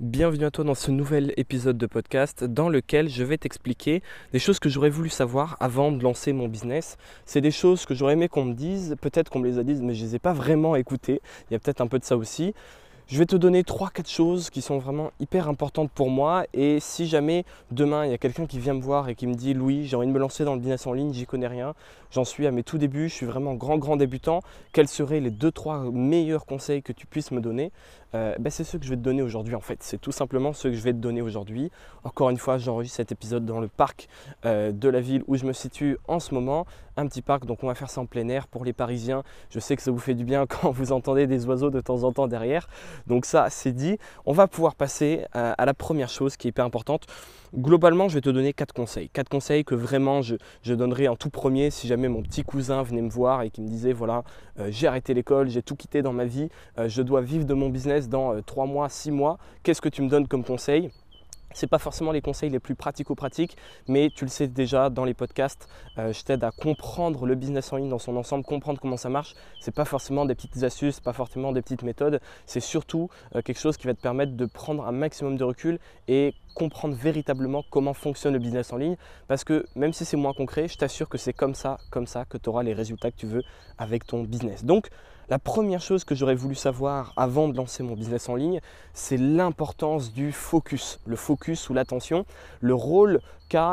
Bienvenue à toi dans ce nouvel épisode de podcast dans lequel je vais t'expliquer des choses que j'aurais voulu savoir avant de lancer mon business. C'est des choses que j'aurais aimé qu'on me dise, peut-être qu'on me les a dites mais je ne les ai pas vraiment écoutées. Il y a peut-être un peu de ça aussi. Je vais te donner 3-4 choses qui sont vraiment hyper importantes pour moi et si jamais demain il y a quelqu'un qui vient me voir et qui me dit Louis j'ai envie de me lancer dans le business en ligne, j'y connais rien, j'en suis à mes tout débuts, je suis vraiment grand grand débutant, quels seraient les 2-3 meilleurs conseils que tu puisses me donner? Euh, ben, C'est ceux que je vais te donner aujourd'hui en fait, c'est tout simplement ceux que je vais te donner aujourd'hui. Encore une fois j'enregistre cet épisode dans le parc euh, de la ville où je me situe en ce moment, un petit parc donc on va faire ça en plein air pour les Parisiens, je sais que ça vous fait du bien quand vous entendez des oiseaux de temps en temps derrière. Donc ça, c'est dit. On va pouvoir passer à, la première chose qui est hyper importante. Globalement, je vais te donner quatre conseils. Quatre conseils que vraiment je, donnerai en tout premier si jamais mon petit cousin venait me voir et qui me disait voilà, euh, j'ai arrêté l'école, j'ai tout quitté dans ma vie, euh, je dois vivre de mon business dans euh, trois mois, six mois. Qu'est-ce que tu me donnes comme conseil? Ce pas forcément les conseils les plus pratico-pratiques, mais tu le sais déjà dans les podcasts, euh, je t'aide à comprendre le business en ligne dans son ensemble, comprendre comment ça marche. Ce n'est pas forcément des petites astuces, pas forcément des petites méthodes, c'est surtout euh, quelque chose qui va te permettre de prendre un maximum de recul et comprendre véritablement comment fonctionne le business en ligne. Parce que même si c'est moins concret, je t'assure que c'est comme ça, comme ça que tu auras les résultats que tu veux avec ton business. Donc, la première chose que j'aurais voulu savoir avant de lancer mon business en ligne, c'est l'importance du focus, le focus ou l'attention, le rôle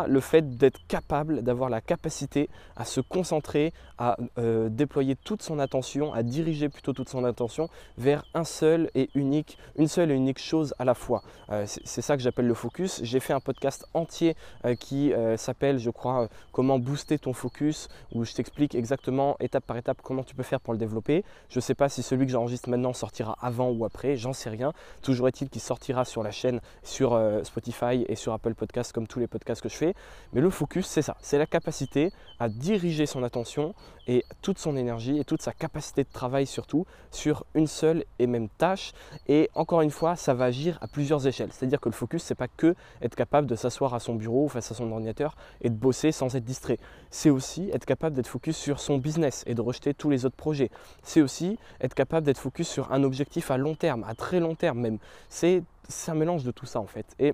le fait d'être capable, d'avoir la capacité à se concentrer, à euh, déployer toute son attention, à diriger plutôt toute son attention vers un seul et unique, une seule et unique chose à la fois. Euh, c'est ça que j'appelle le focus. J'ai fait un podcast entier euh, qui s'appelle, je crois, comment booster ton focus, où je t'explique exactement étape par étape comment tu peux faire pour le développer. Je ne sais pas si celui que j'enregistre maintenant sortira avant ou après, j'en sais rien. Toujours est-il qu'il sortira sur la chaîne, sur Spotify et sur Apple Podcasts comme tous les podcasts je fais. Mais le focus, c'est ça, c'est la capacité à diriger son attention et toute son énergie et toute sa capacité de travail surtout sur une seule et même tâche. Et encore une fois, ça va agir à plusieurs échelles. C'est-à-dire que le focus, c'est pas que être capable de s'asseoir à son bureau ou face à son ordinateur et de bosser sans être distrait. C'est aussi être capable d'être focus sur son business et de rejeter tous les autres projets. C'est aussi être capable d'être focus sur un objectif à long terme, à très long terme même. C'est un mélange de tout ça en fait. Et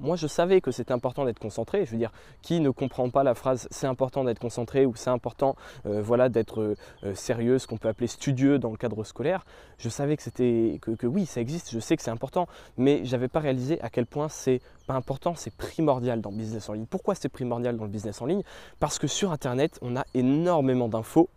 moi, je savais que c'était important d'être concentré. Je veux dire, qui ne comprend pas la phrase c'est important d'être concentré ou c'est important euh, voilà, d'être euh, euh, sérieux, ce qu'on peut appeler studieux dans le cadre scolaire. Je savais que c'était que, que, oui, ça existe, je sais que c'est important, mais je n'avais pas réalisé à quel point c'est pas important, c'est primordial dans le business en ligne. Pourquoi c'est primordial dans le business en ligne? Parce que sur Internet, on a énormément d'infos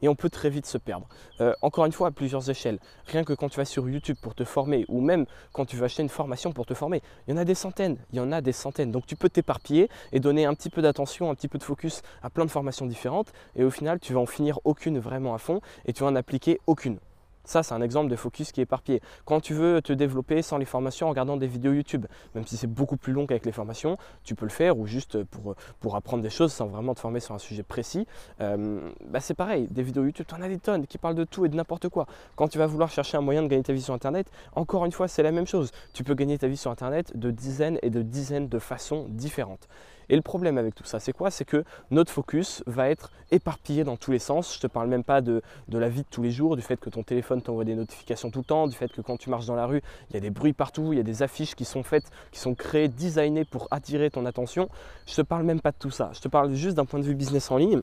et on peut très vite se perdre. Euh, encore une fois, à plusieurs échelles. Rien que quand tu vas sur YouTube pour te former ou même quand tu vas acheter une formation pour te former, il y en a des centaines, il y en a des centaines. Donc tu peux t'éparpiller et donner un petit peu d'attention, un petit peu de focus à plein de formations différentes et au final, tu vas en finir aucune vraiment à fond et tu vas en appliquer aucune. Ça, c'est un exemple de focus qui est éparpillé. Quand tu veux te développer sans les formations en regardant des vidéos YouTube, même si c'est beaucoup plus long qu'avec les formations, tu peux le faire ou juste pour, apprendre des choses sans vraiment te former sur un sujet précis. Euh, bah c'est pareil, des vidéos YouTube, tu en as des tonnes qui parlent de tout et de n'importe quoi. Quand tu vas vouloir chercher un moyen de gagner ta vie sur Internet, encore une fois, c'est la même chose. Tu peux gagner ta vie sur Internet de dizaines et de dizaines de façons différentes. Et le problème avec tout ça, c'est quoi? C'est que notre focus va être éparpillé dans tous les sens. Je ne te parle même pas de, la vie de tous les jours, du fait que ton téléphone t'envoie des notifications tout le temps, du fait que quand tu marches dans la rue, il y a des bruits partout, il y a des affiches qui sont faites, qui sont créées, designées pour attirer ton attention. Je ne te parle même pas de tout ça. Je te parle juste d'un point de vue business en ligne.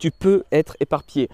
Tu peux être éparpillé.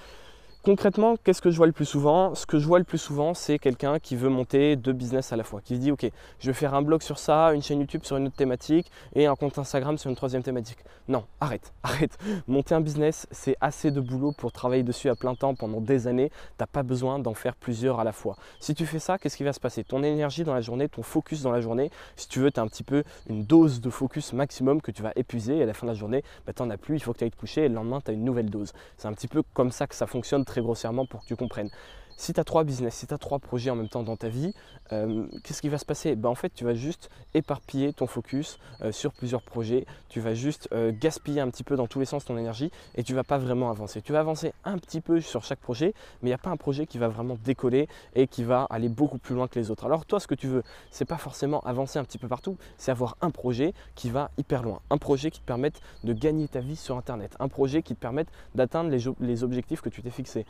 Concrètement, qu'est-ce que je vois le plus souvent? Ce que je vois le plus souvent, c'est quelqu'un qui veut monter deux business à la fois, qui se dit ok, je vais faire un blog sur ça, une chaîne YouTube sur une autre thématique et un compte Instagram sur une troisième thématique. Non, arrête, arrête. Monter un business, c'est assez de boulot pour travailler dessus à plein temps pendant des années. Tu n'as pas besoin d'en faire plusieurs à la fois. Si tu fais ça, qu'est-ce qui va se passer? Ton énergie dans la journée, ton focus dans la journée, si tu veux, tu as un petit peu une dose de focus maximum que tu vas épuiser et à la fin de la journée, bah, tu n'en as plus, il faut que tu ailles te coucher et le lendemain, tu as une nouvelle dose. C'est un petit peu comme ça que ça fonctionne grossièrement pour que tu comprennes. Si tu as trois business, si tu as trois projets en même temps dans ta vie, euh, qu'est-ce qui va se passer? Ben, En fait, tu vas juste éparpiller ton focus euh, sur plusieurs projets. Tu vas juste euh, gaspiller un petit peu dans tous les sens ton énergie et tu vas pas vraiment avancer. Tu vas avancer un petit peu sur chaque projet, mais il n'y a pas un projet qui va vraiment décoller et qui va aller beaucoup plus loin que les autres. Alors toi, ce que tu veux, c'est pas forcément avancer un petit peu partout, c'est avoir un projet qui va hyper loin. Un projet qui te permette de gagner ta vie sur Internet. Un projet qui te permette d'atteindre les, objectifs que tu t'es fixés.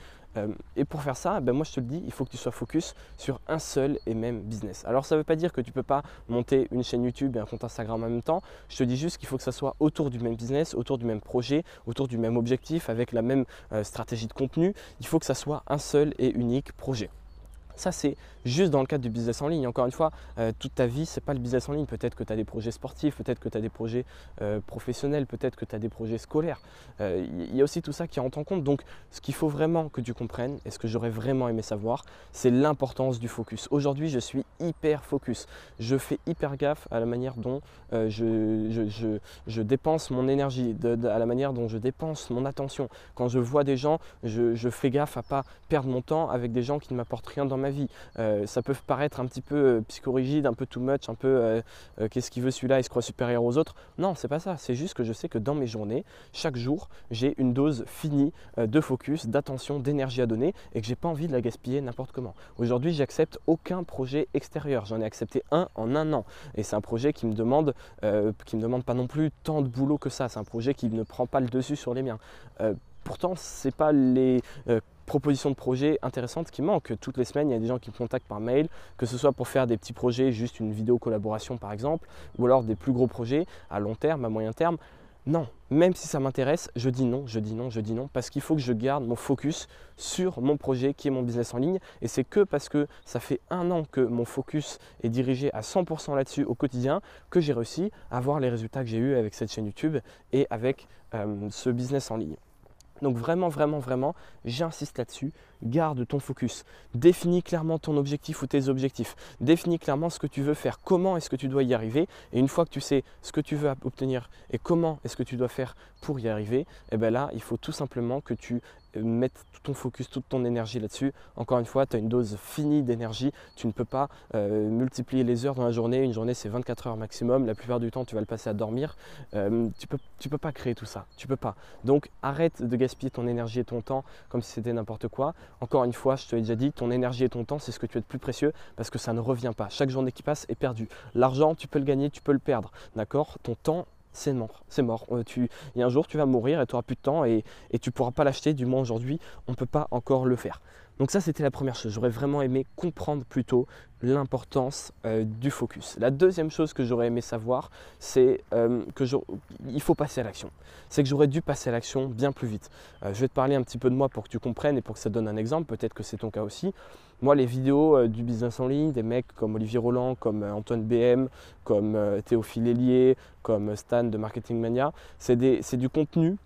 Et pour faire ça, ben moi je te le dis, il faut que tu sois focus sur un seul et même business. Alors ça ne veut pas dire que tu ne peux pas monter une chaîne YouTube et un compte Instagram en même temps. Je te dis juste qu'il faut que ça soit autour du même business, autour du même projet, autour du même objectif, avec la même euh, stratégie de contenu. Il faut que ça soit un seul et unique projet. Ça, c'est juste dans le cadre du business en ligne. Encore une fois, euh, toute ta vie, ce n'est pas le business en ligne. Peut-être que tu as des projets sportifs, peut-être que tu as des projets euh, professionnels, peut-être que tu as des projets scolaires. Il euh, y a aussi tout ça qui rentre en compte. Donc, ce qu'il faut vraiment que tu comprennes, et ce que j'aurais vraiment aimé savoir, c'est l'importance du focus. Aujourd'hui, je suis hyper focus. Je fais hyper gaffe à la manière dont je, je, dépense mon énergie, à la manière dont je dépense mon attention. Quand je vois des gens, je, fais gaffe à pas perdre mon temps avec des gens qui ne m'apportent rien dans ma vie. Ça peut paraître un petit peu euh, psychorigide, un peu too much, un peu euh, qu'est-ce qu'il veut celui-là, il se croit supérieur aux autres. Non, c'est pas ça. C'est juste que je sais que dans mes journées, chaque jour, j'ai une dose finie de focus, d'attention, d'énergie à donner et que j'ai pas envie de la gaspiller n'importe comment. Aujourd'hui, j'accepte aucun projet extérieur. J'en ai accepté un en un an et c'est un projet qui me demande, qui me demande pas non plus tant de boulot que ça. C'est un projet qui ne prend pas le dessus sur les miens. Pourtant, c'est pas les propositions de projets intéressantes qui manquent. Toutes les semaines, il y a des gens qui me contactent par mail, que ce soit pour faire des petits projets, juste une vidéo collaboration par exemple, ou alors des plus gros projets à long terme, à moyen terme. Non, même si ça m'intéresse, je dis non, je dis non, je dis non, parce qu'il faut que je garde mon focus sur mon projet qui est mon business en ligne. Et c'est que parce que ça fait un an que mon focus est dirigé à 100% là-dessus au quotidien que j'ai réussi à avoir les résultats que j'ai eu avec cette chaîne YouTube et avec euh, ce business en ligne. Donc vraiment, vraiment, vraiment, j'insiste là-dessus, garde ton focus. Définis clairement ton objectif ou tes objectifs. Définis clairement ce que tu veux faire, comment est-ce que tu dois y arriver? Et une fois que tu sais ce que tu veux obtenir et comment est-ce que tu dois faire pour y arriver, et eh bien là, il faut tout simplement que tu mettre tout ton focus, toute ton énergie là-dessus. Encore une fois, tu as une dose finie d'énergie. Tu ne peux pas euh, multiplier les heures dans la journée. Une journée, c'est 24 heures maximum. La plupart du temps, tu vas le passer à dormir. Euh, tu ne peux, tu peux pas créer tout ça. Tu peux pas. Donc, arrête de gaspiller ton énergie et ton temps comme si c'était n'importe quoi. Encore une fois, je te l'ai déjà dit, ton énergie et ton temps, c'est ce que tu as de plus précieux parce que ça ne revient pas. Chaque journée qui passe est perdue. L'argent, tu peux le gagner, tu peux le perdre. D'accord? Ton temps, c'est mort, c'est mort. Euh, il y a un jour, tu vas mourir et tu n'auras plus de temps et tu ne pourras pas l'acheter, du moins aujourd'hui, on ne peut pas encore le faire. Donc ça, c'était la première chose. J'aurais vraiment aimé comprendre plutôt l'importance euh, du focus. La deuxième chose que j'aurais aimé savoir, c'est euh, qu'il faut passer à l'action. C'est que j'aurais dû passer à l'action bien plus vite. je vais te parler un petit peu de moi pour que tu comprennes et pour que ça donne un exemple. Peut-être que c'est ton cas aussi. Moi, les vidéos du business en ligne, des mecs comme Olivier Roland, comme Antoine BM, comme Théophile Hélier, comme Stan de Marketing Mania, c'est du contenu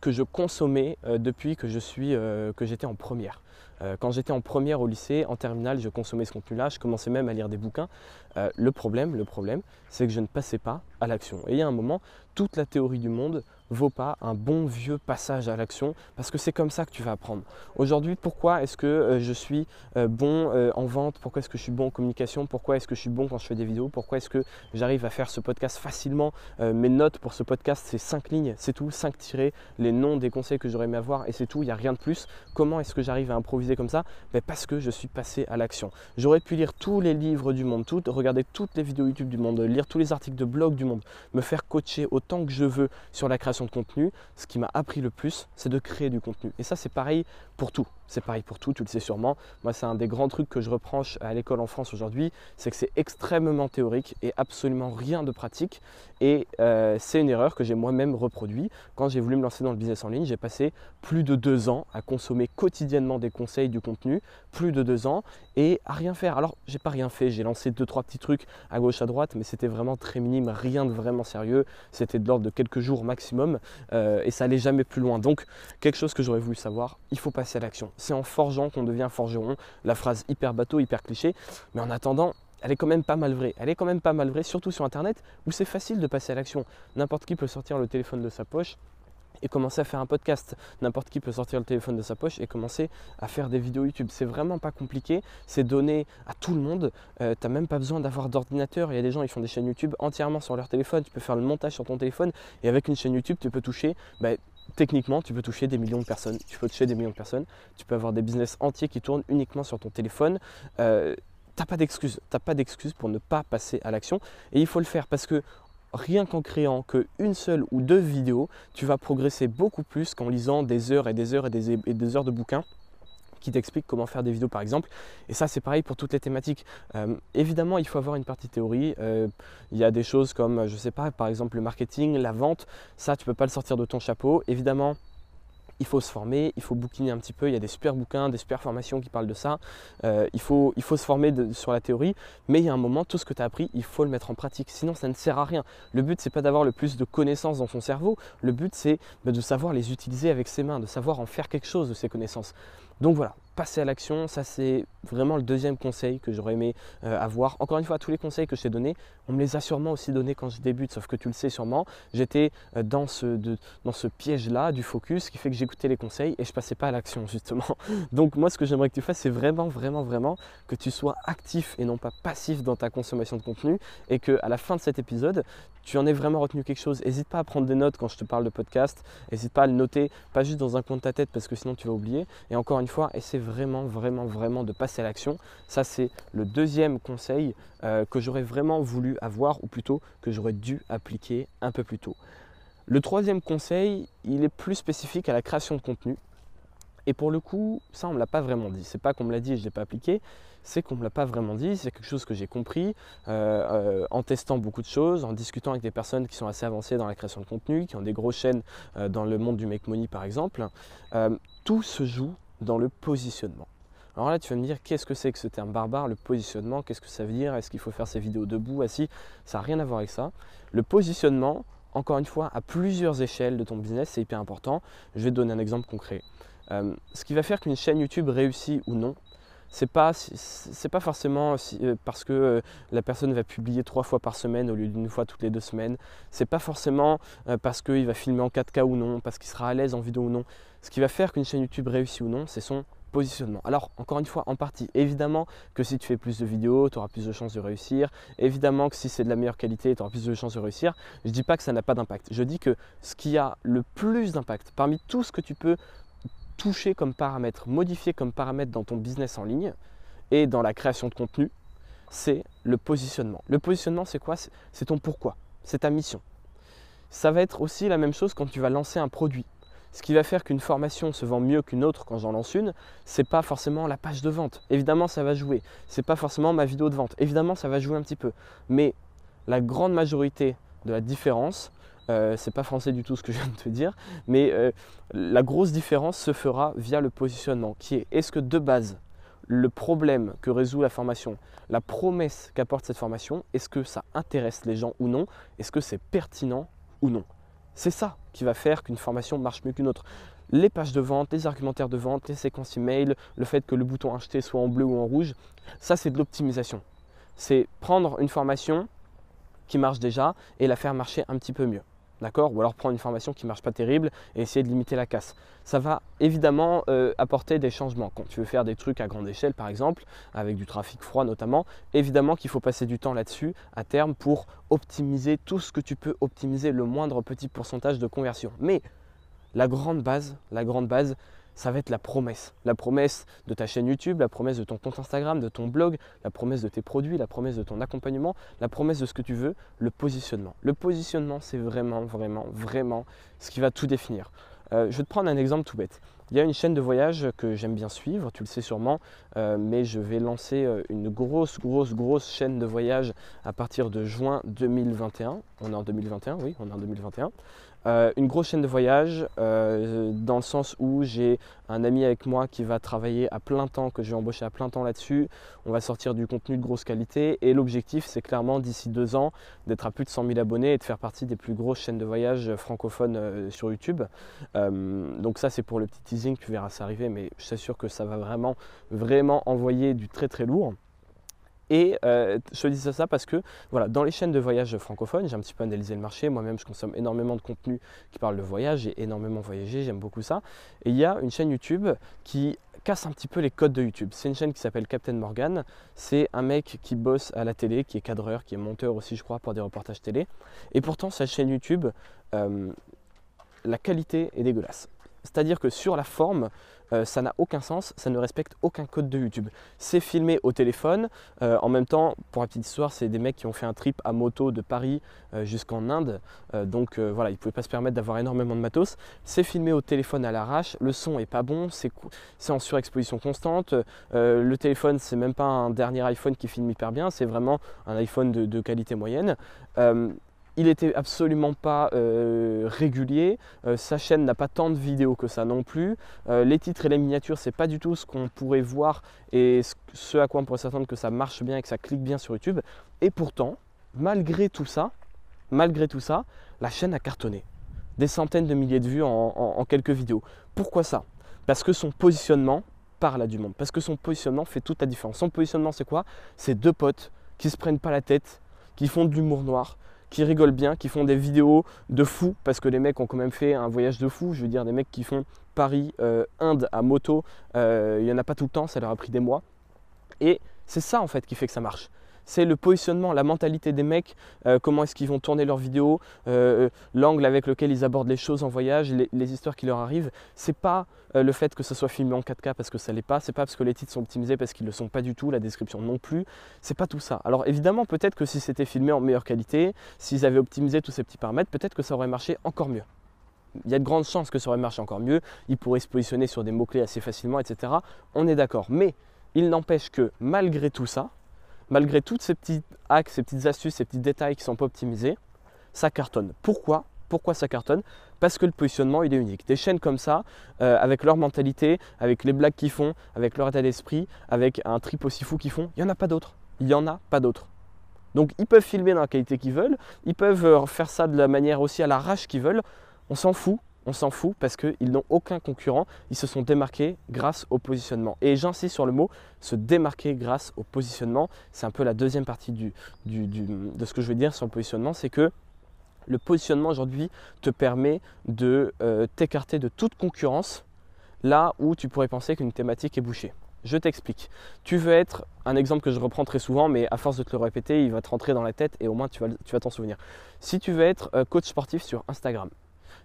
que je consommais depuis que j'étais en première. Euh, quand j'étais en première au lycée, en terminale, je consommais ce contenu-là, je commençais même à lire des bouquins. Euh, le problème, le problème, c'est que je ne passais pas à l'action. Et il y a un moment, toute la théorie du monde vaut pas un bon vieux passage à l'action parce que c'est comme ça que tu vas apprendre. Aujourd'hui, pourquoi est-ce que euh, je suis euh, bon euh, en vente? Pourquoi est-ce que je suis bon en communication? Pourquoi est-ce que je suis bon quand je fais des vidéos? Pourquoi est-ce que j'arrive à faire ce podcast facilement? Mes notes pour ce podcast, c'est 5 lignes, c'est tout, 5 tirés, les noms des conseils que j'aurais aimé avoir et c'est tout, il n'y a rien de plus. Comment est-ce que j'arrive à improviser comme ça? Ben Parce que je suis passé à l'action. J'aurais pu lire tous les livres du monde, tout, regarder toutes les vidéos YouTube du monde, lire tous les articles de blog du monde, me faire coacher autant que je veux sur la de contenu, ce qui m'a appris le plus, c'est de créer du contenu. Et ça, c'est pareil pour tout. C'est pareil pour tout, tu le sais sûrement. Moi, c'est un des grands trucs que je reproche à l'école en France aujourd'hui, c'est que c'est extrêmement théorique et absolument rien de pratique. Et euh, c'est une erreur que j'ai moi-même reproduit. Quand j'ai voulu me lancer dans le business en ligne, j'ai passé plus de deux ans à consommer quotidiennement des conseils, du contenu, plus de deux ans, et à rien faire. Alors, j'ai pas rien fait, j'ai lancé deux, trois petits trucs à gauche, à droite, mais c'était vraiment très minime, rien de vraiment sérieux. C'était de l'ordre de quelques jours maximum, euh, et ça allait jamais plus loin. Donc, quelque chose que j'aurais voulu savoir, il faut passer à l'action c'est en forgeant qu'on devient forgeron. La phrase hyper bateau, hyper cliché. Mais en attendant, elle est quand même pas mal vraie. Elle est quand même pas mal vraie, surtout sur Internet, où c'est facile de passer à l'action. N'importe qui peut sortir le téléphone de sa poche et commencer à faire un podcast. N'importe qui peut sortir le téléphone de sa poche et commencer à faire des vidéos YouTube. C'est vraiment pas compliqué, c'est donné à tout le monde. Euh, tu n'as même pas besoin d'avoir d'ordinateur. Il y a des gens qui font des chaînes YouTube entièrement sur leur téléphone. Tu peux faire le montage sur ton téléphone et avec une chaîne YouTube, tu peux toucher bah, techniquement, tu peux toucher des millions de personnes. Tu peux toucher des millions de personnes. Tu peux avoir des business entiers qui tournent uniquement sur ton téléphone. Euh, t'as pas d'excuse. Pas d'excuse pour ne pas passer à l'action. Et il faut le faire parce que rien qu'en créant qu'une seule ou deux vidéos, tu vas progresser beaucoup plus qu'en lisant des heures et des heures et des heures de bouquins qui t'explique comment faire des vidéos par exemple. Et ça c'est pareil pour toutes les thématiques. Euh, évidemment il faut avoir une partie théorie. Euh, il y a des choses comme, je sais pas, par exemple le marketing, la vente, ça tu peux pas le sortir de ton chapeau. Évidemment il faut se former, il faut bouquiner un petit peu, il y a des super bouquins, des super formations qui parlent de ça, euh, il, faut, se former sur la théorie, mais il y a un moment, tout ce que tu as appris, il faut le mettre en pratique, sinon ça ne sert à rien. Le but, c'est pas d'avoir le plus de connaissances dans son cerveau, le but, c'est bah, de savoir les utiliser avec ses mains, de savoir en faire quelque chose de ces connaissances. Donc voilà, passer à l'action, ça c'est vraiment le deuxième conseil que j'aurais aimé euh, avoir. Encore une fois, tous les conseils que je t'ai donnés, on me les a sûrement aussi donnés quand je débute, sauf que tu le sais sûrement, j'étais euh, dans ce, dans ce piège-là du focus qui fait que j'écoutais les conseils et je passais pas à l'action justement. Donc moi ce que j'aimerais que tu fasses, c'est vraiment, vraiment, vraiment que tu sois actif et non pas passif dans ta consommation de contenu et que à la fin de cet épisode, tu en aies vraiment retenu quelque chose. N'hésite pas à prendre des notes quand je te parle de podcast, n'hésite pas à le noter, pas juste dans un coin de ta tête parce que sinon tu vas oublier. Et encore une fois, essaie vraiment, vraiment, vraiment de passer à l'action. Ça, c'est le deuxième conseil euh, que j'aurais vraiment voulu avoir, ou plutôt que j'aurais dû appliquer un peu plus tôt. Le troisième conseil, il est plus spécifique à la création de contenu. Et pour le coup, ça, on ne me l'a pas vraiment dit. C'est pas qu'on me l'a dit et je ne l'ai pas appliqué, c'est qu'on ne me l'a pas vraiment dit. C'est quelque chose que j'ai compris euh, euh, en testant beaucoup de choses, en discutant avec des personnes qui sont assez avancées dans la création de contenu, qui ont des grosses chaînes dans le monde du make money par exemple. tout se joue dans le positionnement. Alors là, tu vas me dire, qu'est-ce que c'est que ce terme barbare, le positionnement? Qu'est-ce que ça veut dire? Est-ce qu'il faut faire ses vidéos debout, assis? Ça n'a rien à voir avec ça. Le positionnement, encore une fois, à plusieurs échelles de ton business, c'est hyper important. Je vais te donner un exemple concret. Euh, ce qui va faire qu'une chaîne YouTube réussit ou non, c'est pas c'est pas forcément euh, parce que euh, la personne va publier trois fois par semaine au lieu d'une fois toutes les deux semaines. C'est pas forcément parce qu'il va filmer en 4K ou non, parce qu'il sera à l'aise en vidéo ou non. Ce qui va faire qu'une chaîne YouTube réussit ou non, c'est son positionnement. Alors, encore une fois, en partie, évidemment que si tu fais plus de vidéos, tu auras plus de chances de réussir. Évidemment que si c'est de la meilleure qualité, tu auras plus de chances de réussir. Je dis pas que ça n'a pas d'impact. Je dis que ce qui a le plus d'impact, parmi tout ce que tu peux toucher comme paramètre, modifier comme paramètre dans ton business en ligne et dans la création de contenu, c'est le positionnement. Le positionnement, c'est quoi? C'est ton pourquoi, c'est ta mission. Ça va être aussi la même chose quand tu vas lancer un produit. Ce qui va faire qu'une formation se vend mieux qu'une autre quand j'en lance une, c'est pas forcément la page de vente. Évidemment, ça va jouer. C'est pas forcément ma vidéo de vente. Évidemment, ça va jouer un petit peu. Mais la grande majorité de la différence, euh, c'est pas français du tout ce que je viens de te dire, mais euh, la grosse différence se fera via le positionnement, qui est est-ce que de base, le problème que résout la formation, la promesse qu'apporte cette formation, est-ce que ça intéresse les gens ou non Est-ce que c'est pertinent ou non? C'est ça qui va faire qu'une formation marche mieux qu'une autre. Les pages de vente, les argumentaires de vente, les séquences email, le fait que le bouton acheter soit en bleu ou en rouge, ça c'est de l'optimisation. C'est prendre une formation qui marche déjà et la faire marcher un petit peu mieux. D'accord? Ou alors prendre une formation qui ne marche pas terrible et essayer de limiter la casse. Ça va évidemment euh, apporter des changements. Quand tu veux faire des trucs à grande échelle, par exemple, avec du trafic froid notamment, évidemment qu'il faut passer du temps là-dessus à terme pour optimiser tout ce que tu peux optimiser, le moindre petit pourcentage de conversion. Mais la grande base, la grande base, ça va être la promesse. La promesse de ta chaîne YouTube, la promesse de ton compte Instagram, de ton blog, la promesse de tes produits, la promesse de ton accompagnement, la promesse de ce que tu veux, le positionnement. Le positionnement, c'est vraiment, vraiment, vraiment ce qui va tout définir. Euh, je vais te prendre un exemple tout bête. Il y a une chaîne de voyage que j'aime bien suivre, tu le sais sûrement, euh, mais je vais lancer euh, une grosse, grosse, grosse chaîne de voyage à partir de juin 2021. On est en 2021, oui, on est en 2021. Euh, une grosse chaîne de voyage euh, dans le sens où j'ai un ami avec moi qui va travailler à plein temps, que je vais embaucher à plein temps là-dessus. On va sortir du contenu de grosse qualité et l'objectif c'est clairement d'ici deux ans d'être à plus de 100 000 abonnés et de faire partie des plus grosses chaînes de voyage francophones euh, sur YouTube. donc ça c'est pour le petit teasing, tu verras ça arriver, mais je t'assure que ça va vraiment, vraiment envoyer du très très lourd. Et euh, je dis ça parce que voilà, dans les chaînes de voyage francophones, j'ai un petit peu analysé le marché. Moi-même, je consomme énormément de contenu qui parle de voyage. J'ai énormément voyagé, j'aime beaucoup ça. Et il y a une chaîne YouTube qui casse un petit peu les codes de YouTube. C'est une chaîne qui s'appelle Captain Morgan. C'est un mec qui bosse à la télé, qui est cadreur, qui est monteur aussi, je crois, pour des reportages télé. Et pourtant, sa chaîne YouTube, euh, la qualité est dégueulasse. C'est-à-dire que sur la forme, euh, ça n'a aucun sens, ça ne respecte aucun code de YouTube. C'est filmé au téléphone, euh, en même temps, pour la petite histoire, c'est des mecs qui ont fait un trip à moto de Paris euh, jusqu'en Inde, donc voilà, ils ne pouvaient pas se permettre d'avoir énormément de matos. C'est filmé au téléphone à l'arrache, le son est pas bon, c'est en surexposition constante, le téléphone c'est même pas un dernier iPhone qui filme hyper bien, c'est vraiment un iPhone de, de qualité moyenne il était absolument pas euh, régulier. Euh, sa chaîne n'a pas tant de vidéos que ça non plus. Euh, les titres et les miniatures, c'est pas du tout ce qu'on pourrait voir et ce à quoi on pourrait s'attendre que ça marche bien et que ça clique bien sur YouTube. Et pourtant, malgré tout ça, malgré tout ça, la chaîne a cartonné. Des centaines de milliers de vues en quelques vidéos. Pourquoi ça? Parce que son positionnement parle à du monde. Parce que son positionnement fait toute la différence. Son positionnement, c'est quoi? C'est deux potes qui se prennent pas la tête, qui font de l'humour noir, qui rigolent bien, qui font des vidéos de fou, parce que les mecs ont quand même fait un voyage de fou. Je veux dire, des mecs qui font Paris-Inde euh, à moto, euh, il n'y en a pas tout le temps, ça leur a pris des mois. Et c'est ça en fait qui fait que ça marche c'est le positionnement, la mentalité des mecs, euh, comment est-ce qu'ils vont tourner leurs vidéos, euh, l'angle avec lequel ils abordent les choses en voyage, les, histoires qui leur arrivent. C'est pas euh, le fait que ce soit filmé en 4K parce que ça l'est pas, c'est pas parce que les titres sont optimisés parce qu'ils le sont pas du tout, la description non plus. C'est pas tout ça. Alors évidemment, peut-être que si c'était filmé en meilleure qualité, s'ils avaient optimisé tous ces petits paramètres, peut-être que ça aurait marché encore mieux il y a de grandes chances que ça aurait marché encore mieux. Ils pourraient se positionner sur des mots-clés assez facilement, etc. On est d'accord. Mais il n'empêche que malgré tout ça, malgré tous ces petits hacks, ces petites astuces, ces petits détails qui ne sont pas optimisés, ça cartonne. Pourquoi? Pourquoi ça cartonne? Parce que le positionnement il est unique. Des chaînes comme ça, euh, avec leur mentalité, avec les blagues qu'ils font, avec leur état d'esprit, avec un trip aussi fou qu'ils font, il n'y en a pas d'autres. Il n'y en a pas d'autres. Donc ils peuvent filmer dans la qualité qu'ils veulent, ils peuvent euh, faire ça de la manière aussi à l'arrache qu'ils veulent, on s'en fout, on s'en fout parce qu'ils n'ont aucun concurrent. Ils se sont démarqués grâce au positionnement. Et j'insiste sur le mot se démarquer grâce au positionnement. C'est un peu la deuxième partie de ce que je veux dire sur le positionnement. C'est que le positionnement aujourd'hui te permet de euh, t'écarter de toute concurrence là où tu pourrais penser qu'une thématique est bouchée. Je t'explique. Tu veux être, un exemple que je reprends très souvent, mais à force de te le répéter, il va te rentrer dans la tête et au moins tu vas t'en souvenir. Si tu veux être euh, coach sportif sur Instagram,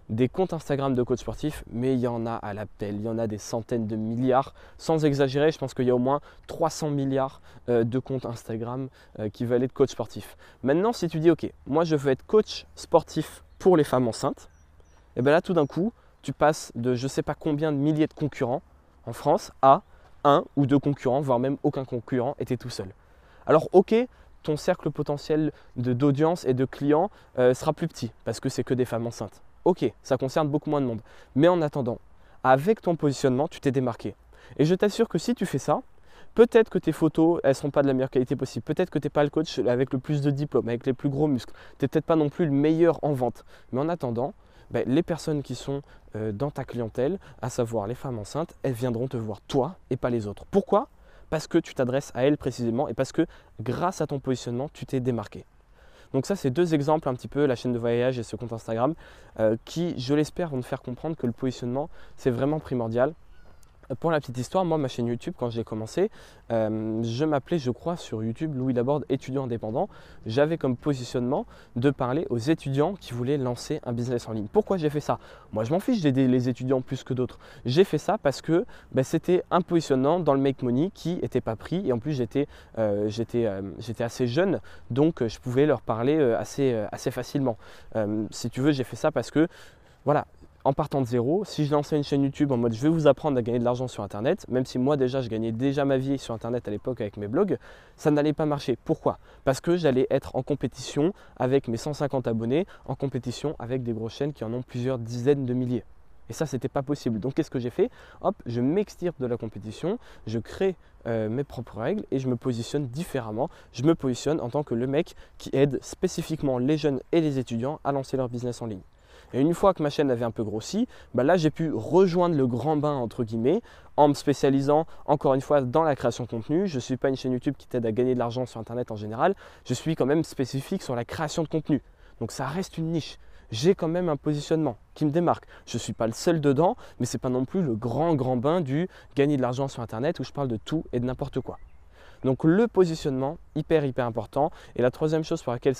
des comptes Instagram de coach sportifs, mais il y en a à l'appel, il y en a des centaines de milliards. Sans exagérer, je pense qu'il y a au moins 300 milliards euh, de comptes Instagram euh, qui veulent être coach sportif. Maintenant, si tu dis, ok, moi je veux être coach sportif pour les femmes enceintes, et eh bien là tout d'un coup, tu passes de je ne sais pas combien de milliers de concurrents en France à un ou deux concurrents, voire même aucun concurrent, et tu es tout seul. Alors ok, ton cercle potentiel d'audience et de clients euh, sera plus petit parce que c'est que des femmes enceintes. Ok, ça concerne beaucoup moins de monde. Mais en attendant, avec ton positionnement, tu t'es démarqué. Et je t'assure que si tu fais ça, peut-être que tes photos, elles ne seront pas de la meilleure qualité possible. Peut-être que tu n'es pas le coach avec le plus de diplômes, avec les plus gros muscles. Tu n'es peut-être pas non plus le meilleur en vente. Mais en attendant, ben, les personnes qui sont euh, dans ta clientèle, à savoir les femmes enceintes, elles viendront te voir toi et pas les autres. Pourquoi? Parce que tu t'adresses à elles précisément et parce que grâce à ton positionnement, tu t'es démarqué. Donc ça, c'est deux exemples un petit peu, la chaîne de voyage et ce compte Instagram, euh, qui, je l'espère, vont te faire comprendre que le positionnement, c'est vraiment primordial. Pour la petite histoire, moi, ma chaîne YouTube, quand j'ai commencé, euh, je m'appelais, je crois, sur YouTube, Louis Laborde, étudiant indépendant. J'avais comme positionnement de parler aux étudiants qui voulaient lancer un business en ligne. Pourquoi j'ai fait ça? Moi, je m'en fiche d'aider les étudiants plus que d'autres. J'ai fait ça parce que ben, c'était un positionnement dans le make money qui n'était pas pris. Et en plus, j'étais euh, euh, assez jeune, donc je pouvais leur parler assez, assez facilement. si tu veux, j'ai fait ça parce que voilà, en partant de zéro, si je lançais une chaîne YouTube en mode je vais vous apprendre à gagner de l'argent sur Internet, même si moi déjà je gagnais déjà ma vie sur Internet à l'époque avec mes blogs, ça n'allait pas marcher. Pourquoi? Parce que j'allais être en compétition avec mes 150 abonnés, en compétition avec des grosses chaînes qui en ont plusieurs dizaines de milliers. Et ça, c'était pas possible. Donc, qu'est-ce que j'ai fait? Hop, je m'extirpe de la compétition, je crée euh, mes propres règles et je me positionne différemment. Je me positionne en tant que le mec qui aide spécifiquement les jeunes et les étudiants à lancer leur business en ligne. Et une fois que ma chaîne avait un peu grossi, bah là j'ai pu rejoindre le grand bain entre guillemets en me spécialisant encore une fois dans la création de contenu. Je ne suis pas une chaîne YouTube qui t'aide à gagner de l'argent sur Internet en général. Je suis quand même spécifique sur la création de contenu. Donc ça reste une niche. J'ai quand même un positionnement qui me démarque. Je ne suis pas le seul dedans, mais ce n'est pas non plus le grand grand bain du gagner de l'argent sur Internet où je parle de tout et de n'importe quoi. Donc le positionnement, hyper hyper important. Et la troisième chose pour laquelle